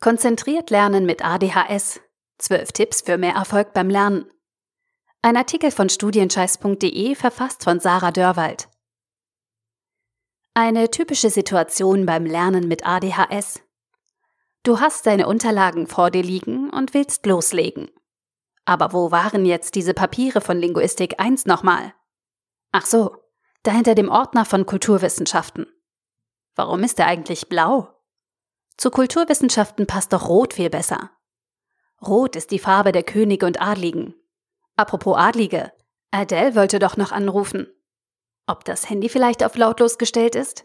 Konzentriert lernen mit ADHS. 12 Tipps für mehr Erfolg beim Lernen. Ein Artikel von studienscheiß.de verfasst von Sarah Dörwald. Eine typische Situation beim Lernen mit ADHS. Du hast deine Unterlagen vor dir liegen und willst loslegen. Aber wo waren jetzt diese Papiere von Linguistik 1 nochmal? Ach so, da hinter dem Ordner von Kulturwissenschaften. Warum ist er eigentlich blau? Zu Kulturwissenschaften passt doch Rot viel besser. Rot ist die Farbe der Könige und Adligen. Apropos Adlige, Adele wollte doch noch anrufen. Ob das Handy vielleicht auf lautlos gestellt ist?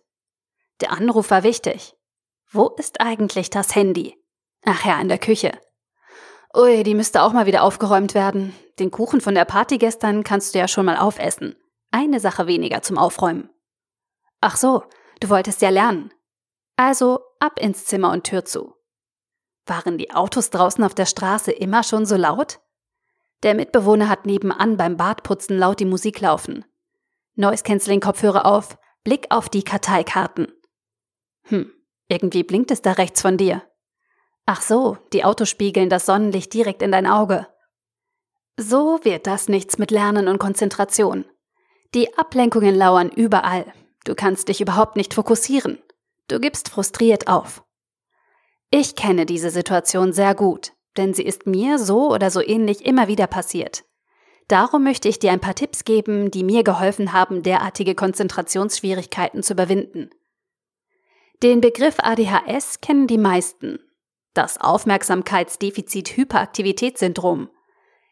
Der Anruf war wichtig. Wo ist eigentlich das Handy? Ach ja, in der Küche. Ui, die müsste auch mal wieder aufgeräumt werden. Den Kuchen von der Party gestern kannst du ja schon mal aufessen. Eine Sache weniger zum Aufräumen. Ach so, du wolltest ja lernen. Also ab ins Zimmer und Tür zu. Waren die Autos draußen auf der Straße immer schon so laut? Der Mitbewohner hat nebenan beim Badputzen laut die Musik laufen. Noise Canceling Kopfhörer auf, Blick auf die Karteikarten. Hm, irgendwie blinkt es da rechts von dir. Ach so, die Autos spiegeln das Sonnenlicht direkt in dein Auge. So wird das nichts mit Lernen und Konzentration. Die Ablenkungen lauern überall. Du kannst dich überhaupt nicht fokussieren. Du gibst frustriert auf. Ich kenne diese Situation sehr gut, denn sie ist mir so oder so ähnlich immer wieder passiert. Darum möchte ich dir ein paar Tipps geben, die mir geholfen haben, derartige Konzentrationsschwierigkeiten zu überwinden. Den Begriff ADHS kennen die meisten. Das Aufmerksamkeitsdefizit-Hyperaktivitätssyndrom.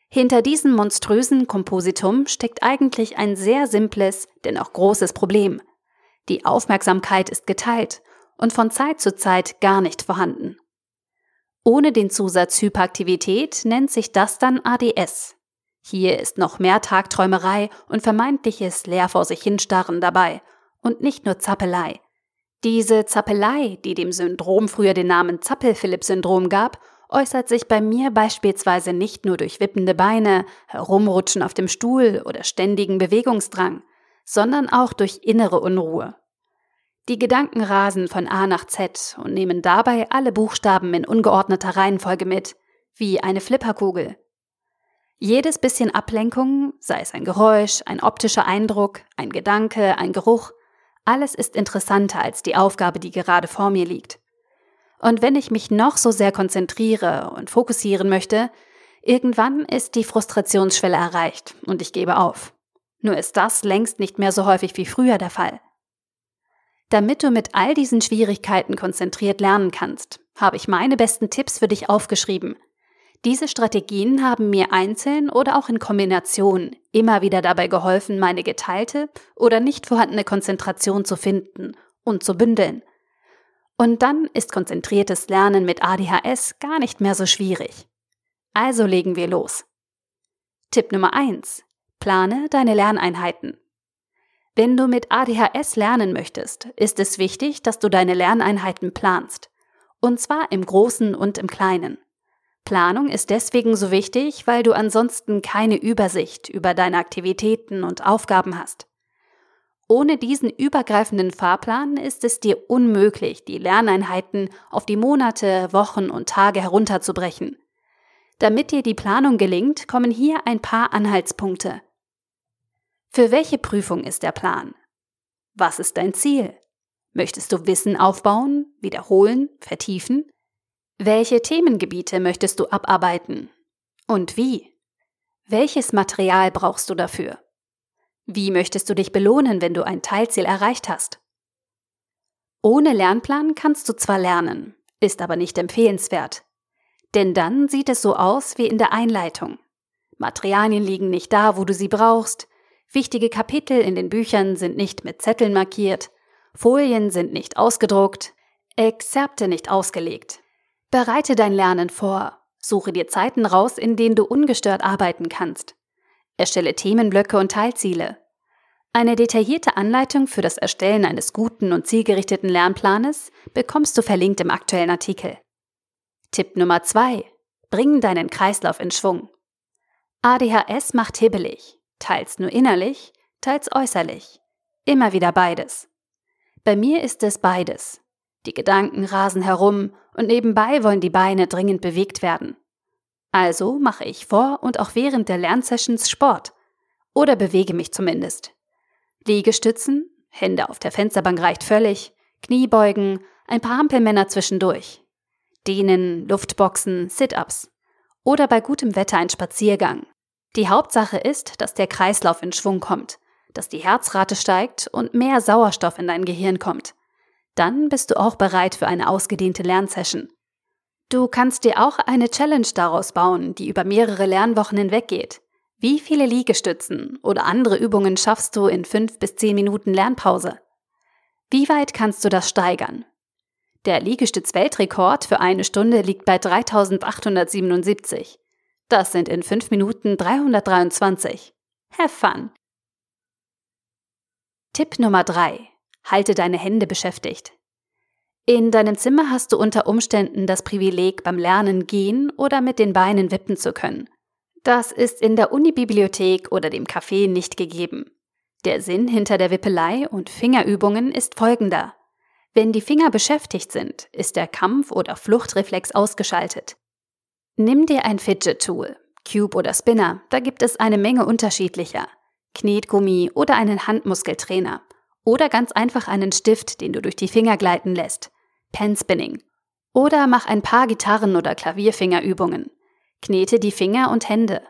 Hinter diesem monströsen Kompositum steckt eigentlich ein sehr simples, dennoch großes Problem. Die Aufmerksamkeit ist geteilt und von Zeit zu Zeit gar nicht vorhanden. Ohne den Zusatz Hyperaktivität nennt sich das dann ADS. Hier ist noch mehr Tagträumerei und vermeintliches leer vor sich hinstarren dabei und nicht nur Zappelei. Diese Zappelei, die dem Syndrom früher den Namen Zappel-Philipp-Syndrom gab, äußert sich bei mir beispielsweise nicht nur durch wippende Beine, Herumrutschen auf dem Stuhl oder ständigen Bewegungsdrang sondern auch durch innere Unruhe. Die Gedanken rasen von A nach Z und nehmen dabei alle Buchstaben in ungeordneter Reihenfolge mit, wie eine Flipperkugel. Jedes bisschen Ablenkung, sei es ein Geräusch, ein optischer Eindruck, ein Gedanke, ein Geruch, alles ist interessanter als die Aufgabe, die gerade vor mir liegt. Und wenn ich mich noch so sehr konzentriere und fokussieren möchte, irgendwann ist die Frustrationsschwelle erreicht und ich gebe auf. Nur ist das längst nicht mehr so häufig wie früher der Fall. Damit du mit all diesen Schwierigkeiten konzentriert lernen kannst, habe ich meine besten Tipps für dich aufgeschrieben. Diese Strategien haben mir einzeln oder auch in Kombination immer wieder dabei geholfen, meine geteilte oder nicht vorhandene Konzentration zu finden und zu bündeln. Und dann ist konzentriertes Lernen mit ADHS gar nicht mehr so schwierig. Also legen wir los. Tipp Nummer 1. Plane deine Lerneinheiten. Wenn du mit ADHS lernen möchtest, ist es wichtig, dass du deine Lerneinheiten planst. Und zwar im Großen und im Kleinen. Planung ist deswegen so wichtig, weil du ansonsten keine Übersicht über deine Aktivitäten und Aufgaben hast. Ohne diesen übergreifenden Fahrplan ist es dir unmöglich, die Lerneinheiten auf die Monate, Wochen und Tage herunterzubrechen. Damit dir die Planung gelingt, kommen hier ein paar Anhaltspunkte. Für welche Prüfung ist der Plan? Was ist dein Ziel? Möchtest du Wissen aufbauen, wiederholen, vertiefen? Welche Themengebiete möchtest du abarbeiten? Und wie? Welches Material brauchst du dafür? Wie möchtest du dich belohnen, wenn du ein Teilziel erreicht hast? Ohne Lernplan kannst du zwar lernen, ist aber nicht empfehlenswert. Denn dann sieht es so aus wie in der Einleitung. Materialien liegen nicht da, wo du sie brauchst, Wichtige Kapitel in den Büchern sind nicht mit Zetteln markiert, Folien sind nicht ausgedruckt, Exzerpte nicht ausgelegt. Bereite dein Lernen vor, suche dir Zeiten raus, in denen du ungestört arbeiten kannst. Erstelle Themenblöcke und Teilziele. Eine detaillierte Anleitung für das Erstellen eines guten und zielgerichteten Lernplanes bekommst du verlinkt im aktuellen Artikel. Tipp Nummer 2. Bring deinen Kreislauf in Schwung. ADHS macht hibbelig. Teils nur innerlich, teils äußerlich. Immer wieder beides. Bei mir ist es beides. Die Gedanken rasen herum und nebenbei wollen die Beine dringend bewegt werden. Also mache ich vor und auch während der Lernsessions Sport. Oder bewege mich zumindest. Liegestützen, Hände auf der Fensterbank reicht völlig, Kniebeugen, ein paar Hampelmänner zwischendurch. Dehnen, Luftboxen, Sit-ups. Oder bei gutem Wetter ein Spaziergang. Die Hauptsache ist, dass der Kreislauf in Schwung kommt, dass die Herzrate steigt und mehr Sauerstoff in dein Gehirn kommt. Dann bist du auch bereit für eine ausgedehnte Lernsession. Du kannst dir auch eine Challenge daraus bauen, die über mehrere Lernwochen hinweg geht. Wie viele Liegestützen oder andere Übungen schaffst du in fünf bis zehn Minuten Lernpause? Wie weit kannst du das steigern? Der Liegestütz-Weltrekord für eine Stunde liegt bei 3877. Das sind in fünf Minuten 323. Have fun! Tipp Nummer 3. Halte deine Hände beschäftigt. In deinem Zimmer hast du unter Umständen das Privileg, beim Lernen gehen oder mit den Beinen wippen zu können. Das ist in der Unibibliothek oder dem Café nicht gegeben. Der Sinn hinter der Wippelei und Fingerübungen ist folgender. Wenn die Finger beschäftigt sind, ist der Kampf- oder Fluchtreflex ausgeschaltet. Nimm dir ein Fidget-Tool, Cube oder Spinner, da gibt es eine Menge unterschiedlicher. Knetgummi oder einen Handmuskeltrainer oder ganz einfach einen Stift, den du durch die Finger gleiten lässt. Penspinning. Oder mach ein paar Gitarren- oder Klavierfingerübungen. Knete die Finger und Hände.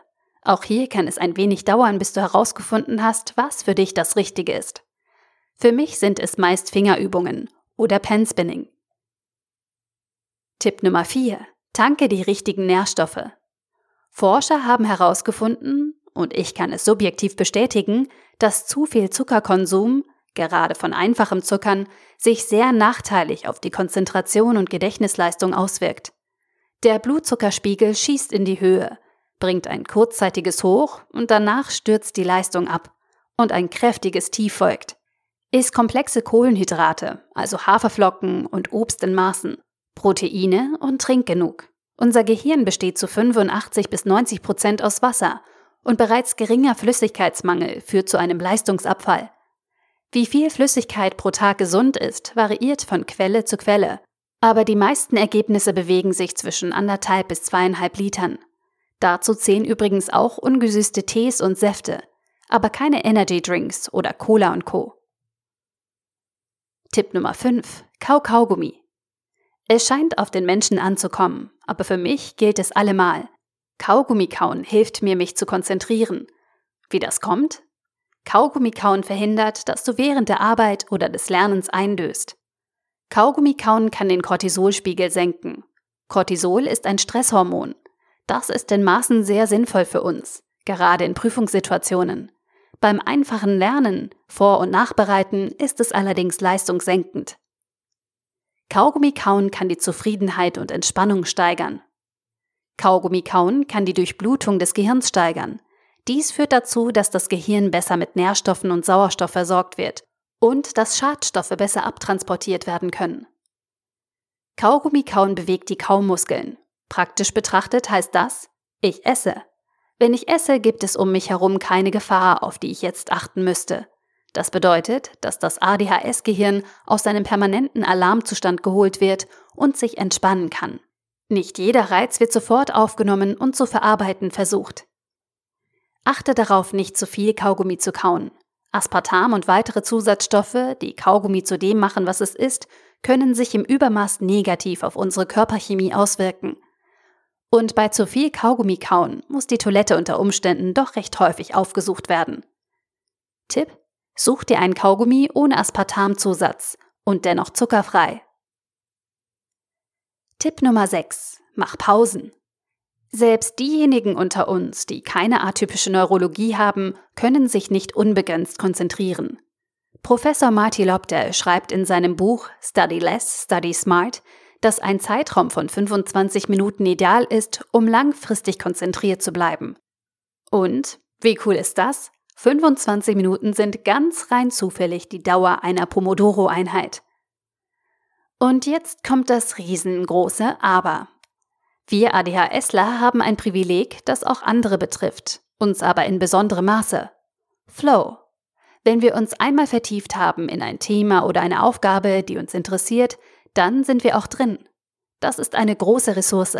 Auch hier kann es ein wenig dauern, bis du herausgefunden hast, was für dich das Richtige ist. Für mich sind es meist Fingerübungen oder Penspinning. Tipp Nummer 4. Tanke die richtigen Nährstoffe. Forscher haben herausgefunden, und ich kann es subjektiv bestätigen, dass zu viel Zuckerkonsum gerade von einfachem Zuckern, sich sehr nachteilig auf die Konzentration und Gedächtnisleistung auswirkt. Der Blutzuckerspiegel schießt in die Höhe, bringt ein kurzzeitiges Hoch und danach stürzt die Leistung ab und ein kräftiges Tief folgt. Isst komplexe Kohlenhydrate, also Haferflocken und Obst in Maßen, Proteine und trink genug. Unser Gehirn besteht zu 85 bis 90 Prozent aus Wasser und bereits geringer Flüssigkeitsmangel führt zu einem Leistungsabfall. Wie viel Flüssigkeit pro Tag gesund ist, variiert von Quelle zu Quelle, aber die meisten Ergebnisse bewegen sich zwischen anderthalb bis zweieinhalb Litern. Dazu zählen übrigens auch ungesüßte Tees und Säfte, aber keine Energy Drinks oder Cola und Co. Tipp Nummer 5. Kau-Kaugummi. Es scheint auf den Menschen anzukommen, aber für mich gilt es allemal. Kaugummi kauen hilft mir, mich zu konzentrieren. Wie das kommt? Kaugummikauen verhindert, dass du während der Arbeit oder des Lernens eindöst. Kaugummikauen kann den Cortisolspiegel senken. Cortisol ist ein Stresshormon. Das ist in Maßen sehr sinnvoll für uns, gerade in Prüfungssituationen. Beim einfachen Lernen, Vor- und Nachbereiten ist es allerdings leistungssenkend. Kaugummikauen kann die Zufriedenheit und Entspannung steigern. Kaugummikauen kann die Durchblutung des Gehirns steigern. Dies führt dazu, dass das Gehirn besser mit Nährstoffen und Sauerstoff versorgt wird und dass Schadstoffe besser abtransportiert werden können. Kaugummi-Kauen bewegt die Kaumuskeln. Praktisch betrachtet heißt das, ich esse. Wenn ich esse, gibt es um mich herum keine Gefahr, auf die ich jetzt achten müsste. Das bedeutet, dass das ADHS-Gehirn aus seinem permanenten Alarmzustand geholt wird und sich entspannen kann. Nicht jeder Reiz wird sofort aufgenommen und zu verarbeiten versucht. Achte darauf, nicht zu viel Kaugummi zu kauen. Aspartam und weitere Zusatzstoffe, die Kaugummi zu dem machen, was es ist, können sich im Übermaß negativ auf unsere Körperchemie auswirken. Und bei zu viel Kaugummi kauen muss die Toilette unter Umständen doch recht häufig aufgesucht werden. Tipp: Such dir einen Kaugummi ohne Aspartamzusatz und dennoch zuckerfrei. Tipp Nummer 6. Mach Pausen. Selbst diejenigen unter uns, die keine atypische Neurologie haben, können sich nicht unbegrenzt konzentrieren. Professor Marty Lobdell schreibt in seinem Buch Study Less, Study Smart, dass ein Zeitraum von 25 Minuten ideal ist, um langfristig konzentriert zu bleiben. Und, wie cool ist das? 25 Minuten sind ganz rein zufällig die Dauer einer Pomodoro-Einheit. Und jetzt kommt das riesengroße Aber. Wir ADHSler haben ein Privileg, das auch andere betrifft, uns aber in besonderem Maße. Flow. Wenn wir uns einmal vertieft haben in ein Thema oder eine Aufgabe, die uns interessiert, Dann sind wir auch drin. Das ist eine große Ressource.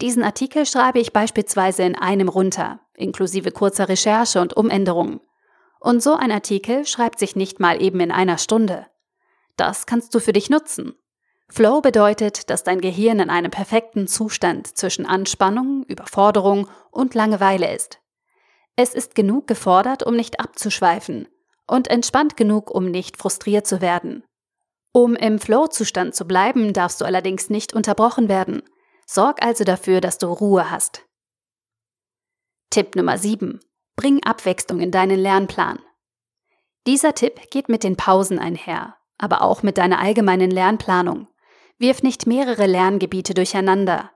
Diesen Artikel schreibe ich beispielsweise in einem runter, inklusive kurzer Recherche und Umänderungen. Und so ein Artikel schreibt sich nicht mal eben in einer Stunde. Das kannst du für dich nutzen. Flow bedeutet, dass dein Gehirn in einem perfekten Zustand zwischen Anspannung, Überforderung und Langeweile ist. Es ist genug gefordert, um nicht abzuschweifen und entspannt genug, um nicht frustriert zu werden. Um im Flow-Zustand zu bleiben, darfst du allerdings nicht unterbrochen werden. Sorg also dafür, dass du Ruhe hast. Tipp Nummer 7. Bring Abwechslung in deinen Lernplan. Dieser Tipp geht mit den Pausen einher, aber auch mit deiner allgemeinen Lernplanung. Wirf nicht mehrere Lerngebiete durcheinander.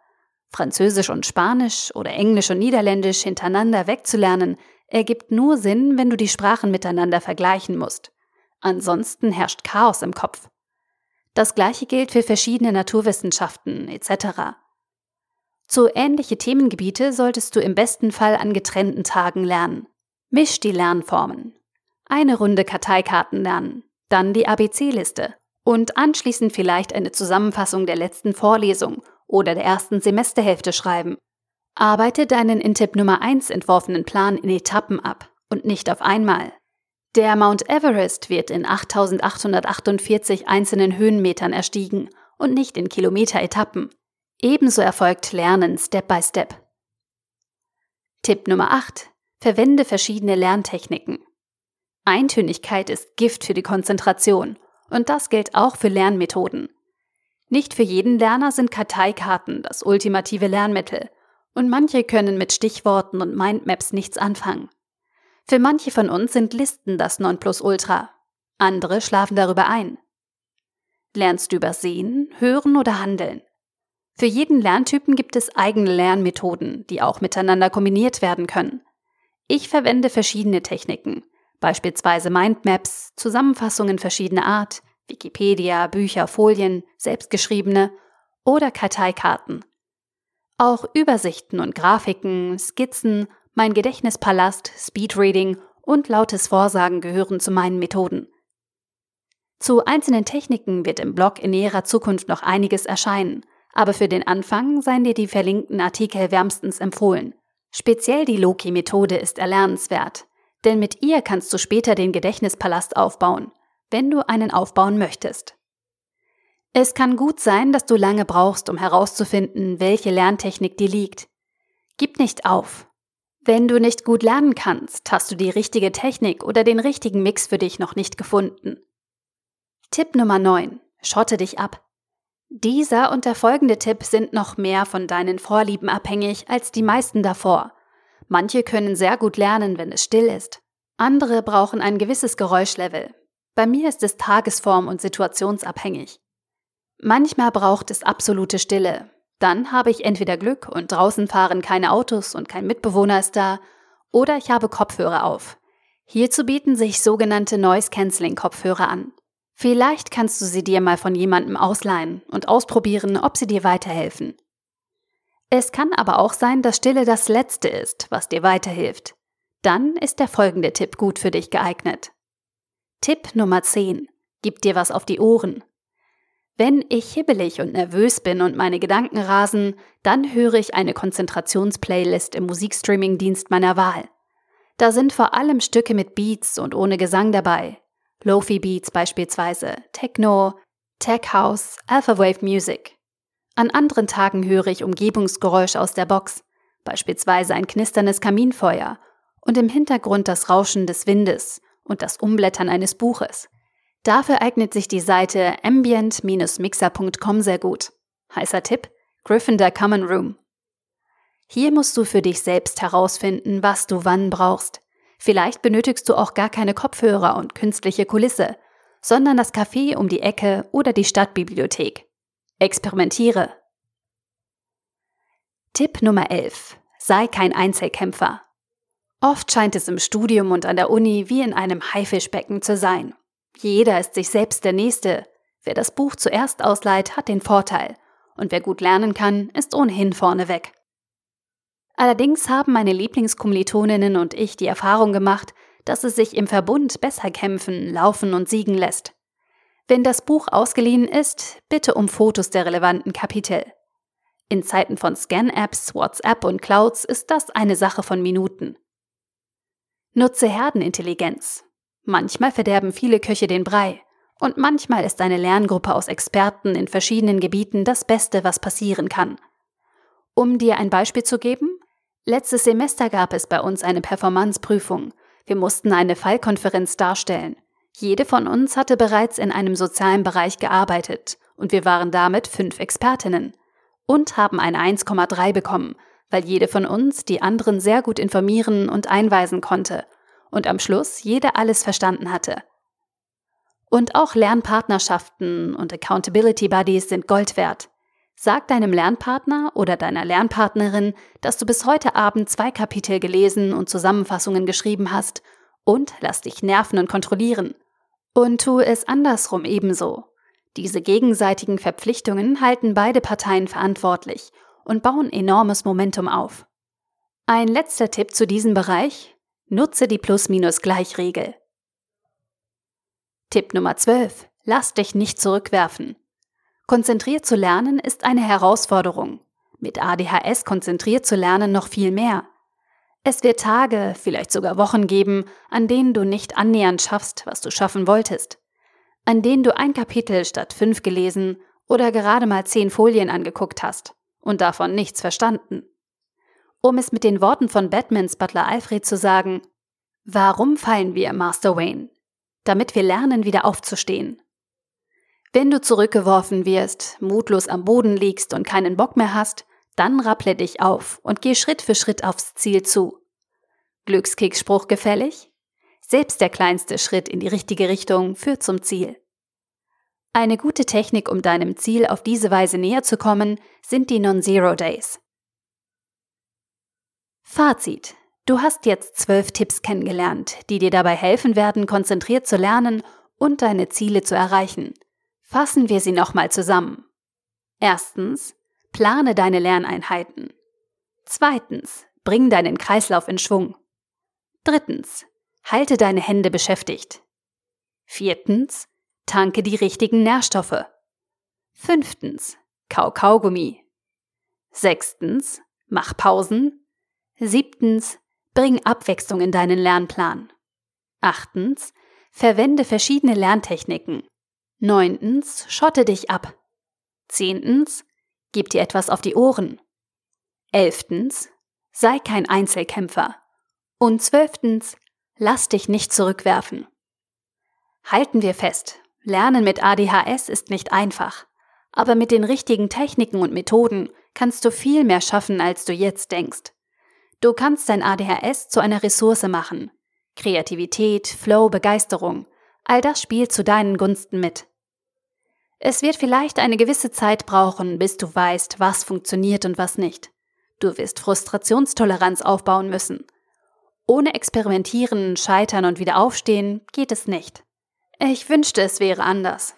Französisch und Spanisch oder Englisch und Niederländisch hintereinander wegzulernen, ergibt nur Sinn, wenn du die Sprachen miteinander vergleichen musst. Ansonsten herrscht Chaos im Kopf. Das gleiche gilt für verschiedene Naturwissenschaften etc. Zu ähnliche Themengebiete solltest du im besten Fall an getrennten Tagen lernen. Misch die Lernformen. Eine Runde Karteikarten lernen, dann die ABC-Liste und anschließend vielleicht eine Zusammenfassung der letzten Vorlesung oder der ersten Semesterhälfte schreiben. Arbeite deinen in Tipp Nummer 1 entworfenen Plan in Etappen ab und nicht auf einmal. Der Mount Everest wird in 8848 einzelnen Höhenmetern erstiegen und nicht in Kilometer-Etappen. Ebenso erfolgt Lernen Step by Step. Tipp Nummer 8. Verwende verschiedene Lerntechniken. Eintönigkeit ist Gift für die Konzentration und das gilt auch für Lernmethoden. Nicht für jeden Lerner sind Karteikarten das ultimative Lernmittel und manche können mit Stichworten und Mindmaps nichts anfangen. Für manche von uns sind Listen das Nonplusultra, andere schlafen darüber ein. Lernst du über Sehen, Hören oder Handeln? Für jeden Lerntypen gibt es eigene Lernmethoden, die auch miteinander kombiniert werden können. Ich verwende verschiedene Techniken, beispielsweise Mindmaps, Zusammenfassungen verschiedener Art, Wikipedia, Bücher, Folien, selbstgeschriebene oder Karteikarten. Auch Übersichten und Grafiken, Skizzen, mein Gedächtnispalast, Speedreading und lautes Vorsagen gehören zu meinen Methoden. Zu einzelnen Techniken wird im Blog in näherer Zukunft noch einiges erscheinen, aber für den Anfang seien dir die verlinkten Artikel wärmstens empfohlen. Speziell die Loki-Methode ist erlernenswert, denn mit ihr kannst du später den Gedächtnispalast aufbauen, wenn du einen aufbauen möchtest. Es kann gut sein, dass du lange brauchst, um herauszufinden, welche Lerntechnik dir liegt. Gib nicht auf. Wenn du nicht gut lernen kannst, hast du die richtige Technik oder den richtigen Mix für dich noch nicht gefunden. Tipp Nummer 9. Schotte dich ab. Dieser und der folgende Tipp sind noch mehr von deinen Vorlieben abhängig als die meisten davor. Manche können sehr gut lernen, wenn es still ist. Andere brauchen ein gewisses Geräuschlevel. Bei mir ist es tagesform- und situationsabhängig. Manchmal braucht es absolute Stille. Dann habe ich entweder Glück und draußen fahren keine Autos und kein Mitbewohner ist da, oder ich habe Kopfhörer auf. Hierzu bieten sich sogenannte Noise-Canceling-Kopfhörer an. Vielleicht kannst du sie dir mal von jemandem ausleihen und ausprobieren, ob sie dir weiterhelfen. Es kann aber auch sein, dass Stille das Letzte ist, was dir weiterhilft. Dann ist der folgende Tipp gut für dich geeignet. Tipp Nummer 10. Gib dir was auf die Ohren. Wenn ich hibbelig und nervös bin und meine Gedanken rasen, dann höre ich eine Konzentrationsplaylist im Musikstreaming-Dienst meiner Wahl. Da sind vor allem Stücke mit Beats und ohne Gesang dabei, Lofi Beats beispielsweise, Techno, Tech House, Alpha Wave Music. An anderen Tagen höre ich Umgebungsgeräusche aus der Box, beispielsweise ein knisterndes Kaminfeuer und im Hintergrund das Rauschen des Windes und das Umblättern eines Buches. Dafür eignet sich die Seite ambient-mixer.com sehr gut. Heißer Tipp: Gryffindor Common Room. Hier musst du für dich selbst herausfinden, was du wann brauchst. Vielleicht benötigst du auch gar keine Kopfhörer und künstliche Kulisse, sondern das Café um die Ecke oder die Stadtbibliothek. Experimentiere. Tipp Nummer 11. Sei kein Einzelkämpfer. Oft scheint es im Studium und an der Uni wie in einem Haifischbecken zu sein. Jeder ist sich selbst der Nächste. Wer das Buch zuerst ausleiht, hat den Vorteil. Und wer gut lernen kann, ist ohnehin vorneweg. Allerdings haben meine Lieblingskommilitoninnen und ich die Erfahrung gemacht, dass es sich im Verbund besser kämpfen, laufen und siegen lässt. Wenn das Buch ausgeliehen ist, bitte um Fotos der relevanten Kapitel. In Zeiten von Scan-Apps, WhatsApp und Clouds ist das eine Sache von Minuten. Nutze Herdenintelligenz. Manchmal verderben viele Köche den Brei und manchmal ist eine Lerngruppe aus Experten in verschiedenen Gebieten das Beste, was passieren kann. Um dir ein Beispiel zu geben, letztes Semester gab es bei uns eine Performanzprüfung. Wir mussten eine Fallkonferenz darstellen. Jede von uns hatte bereits in einem sozialen Bereich gearbeitet und wir waren damit fünf Expertinnen und haben eine 1,3 bekommen, weil jede von uns die anderen sehr gut informieren und einweisen konnte und am Schluss jede alles verstanden hatte. Und auch Lernpartnerschaften und Accountability Buddies sind Gold wert. Sag deinem Lernpartner oder deiner Lernpartnerin, dass du bis heute Abend zwei Kapitel gelesen und Zusammenfassungen geschrieben hast und lass dich nerven und kontrollieren. Und tu es andersrum ebenso. Diese gegenseitigen Verpflichtungen halten beide Parteien verantwortlich und bauen enormes Momentum auf. Ein letzter Tipp zu diesem Bereich. Nutze die Plus-Minus-Gleich-Regel. Tipp Nummer 12. Lass dich nicht zurückwerfen. Konzentriert zu lernen ist eine Herausforderung. Mit ADHS konzentriert zu lernen noch viel mehr. Es wird Tage, vielleicht sogar Wochen geben, an denen du nicht annähernd schaffst, was du schaffen wolltest an denen du ein Kapitel statt fünf gelesen oder gerade mal zehn Folien angeguckt hast und davon nichts verstanden. Um es mit den Worten von Batmans Butler Alfred zu sagen, warum fallen wir, Master Wayne? Damit wir lernen, wieder aufzustehen. Wenn du zurückgeworfen wirst, mutlos am Boden liegst und keinen Bock mehr hast, dann rapple dich auf und geh Schritt für Schritt aufs Ziel zu. Glückskeksspruch gefällig? Selbst der kleinste Schritt in die richtige Richtung führt zum Ziel. Eine gute Technik, um deinem Ziel auf diese Weise näher zu kommen, sind die Non-Zero Days. Fazit. Du hast jetzt zwölf Tipps kennengelernt, die dir dabei helfen werden, konzentriert zu lernen und deine Ziele zu erreichen. Fassen wir sie nochmal zusammen. Erstens, plane deine Lerneinheiten. Zweitens, bring deinen Kreislauf in Schwung. Drittens, Halte deine Hände beschäftigt. Viertens, tanke die richtigen Nährstoffe. Fünftens, kau Kaugummi. Sechstens, mach Pausen. Siebtens, bring Abwechslung in deinen Lernplan. Achtens, verwende verschiedene Lerntechniken. Neuntens, schotte dich ab. Zehntens, gib dir etwas auf die Ohren. Elftens, sei kein Einzelkämpfer. Und zwölftens, Lass dich nicht zurückwerfen. Halten wir fest, Lernen mit ADHS ist nicht einfach, aber mit den richtigen Techniken und Methoden kannst du viel mehr schaffen, als du jetzt denkst. Du kannst dein ADHS zu einer Ressource machen. Kreativität, Flow, Begeisterung, all das spielt zu deinen Gunsten mit. Es wird vielleicht eine gewisse Zeit brauchen, bis du weißt, was funktioniert und was nicht. Du wirst Frustrationstoleranz aufbauen müssen ohne Experimentieren, Scheitern und wieder aufstehen geht es nicht. Ich wünschte, es wäre anders.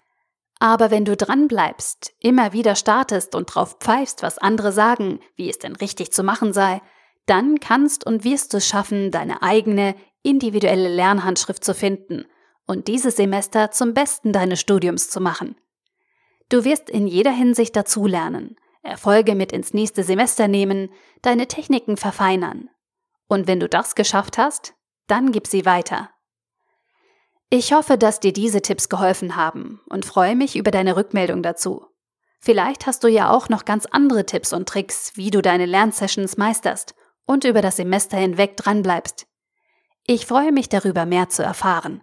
Aber wenn du dranbleibst, immer wieder startest und drauf pfeifst, was andere sagen, wie es denn richtig zu machen sei, dann kannst und wirst du es schaffen, deine eigene, individuelle Lernhandschrift zu finden und dieses Semester zum Besten deines Studiums zu machen. Du wirst in jeder Hinsicht dazulernen, Erfolge mit ins nächste Semester nehmen, deine Techniken verfeinern, und wenn du das geschafft hast, dann gib sie weiter. Ich hoffe, dass dir diese Tipps geholfen haben und freue mich über deine Rückmeldung dazu. Vielleicht hast du ja auch noch ganz andere Tipps und Tricks, wie du deine Lernsessions meisterst und über das Semester hinweg dranbleibst. Ich freue mich darüber, mehr zu erfahren.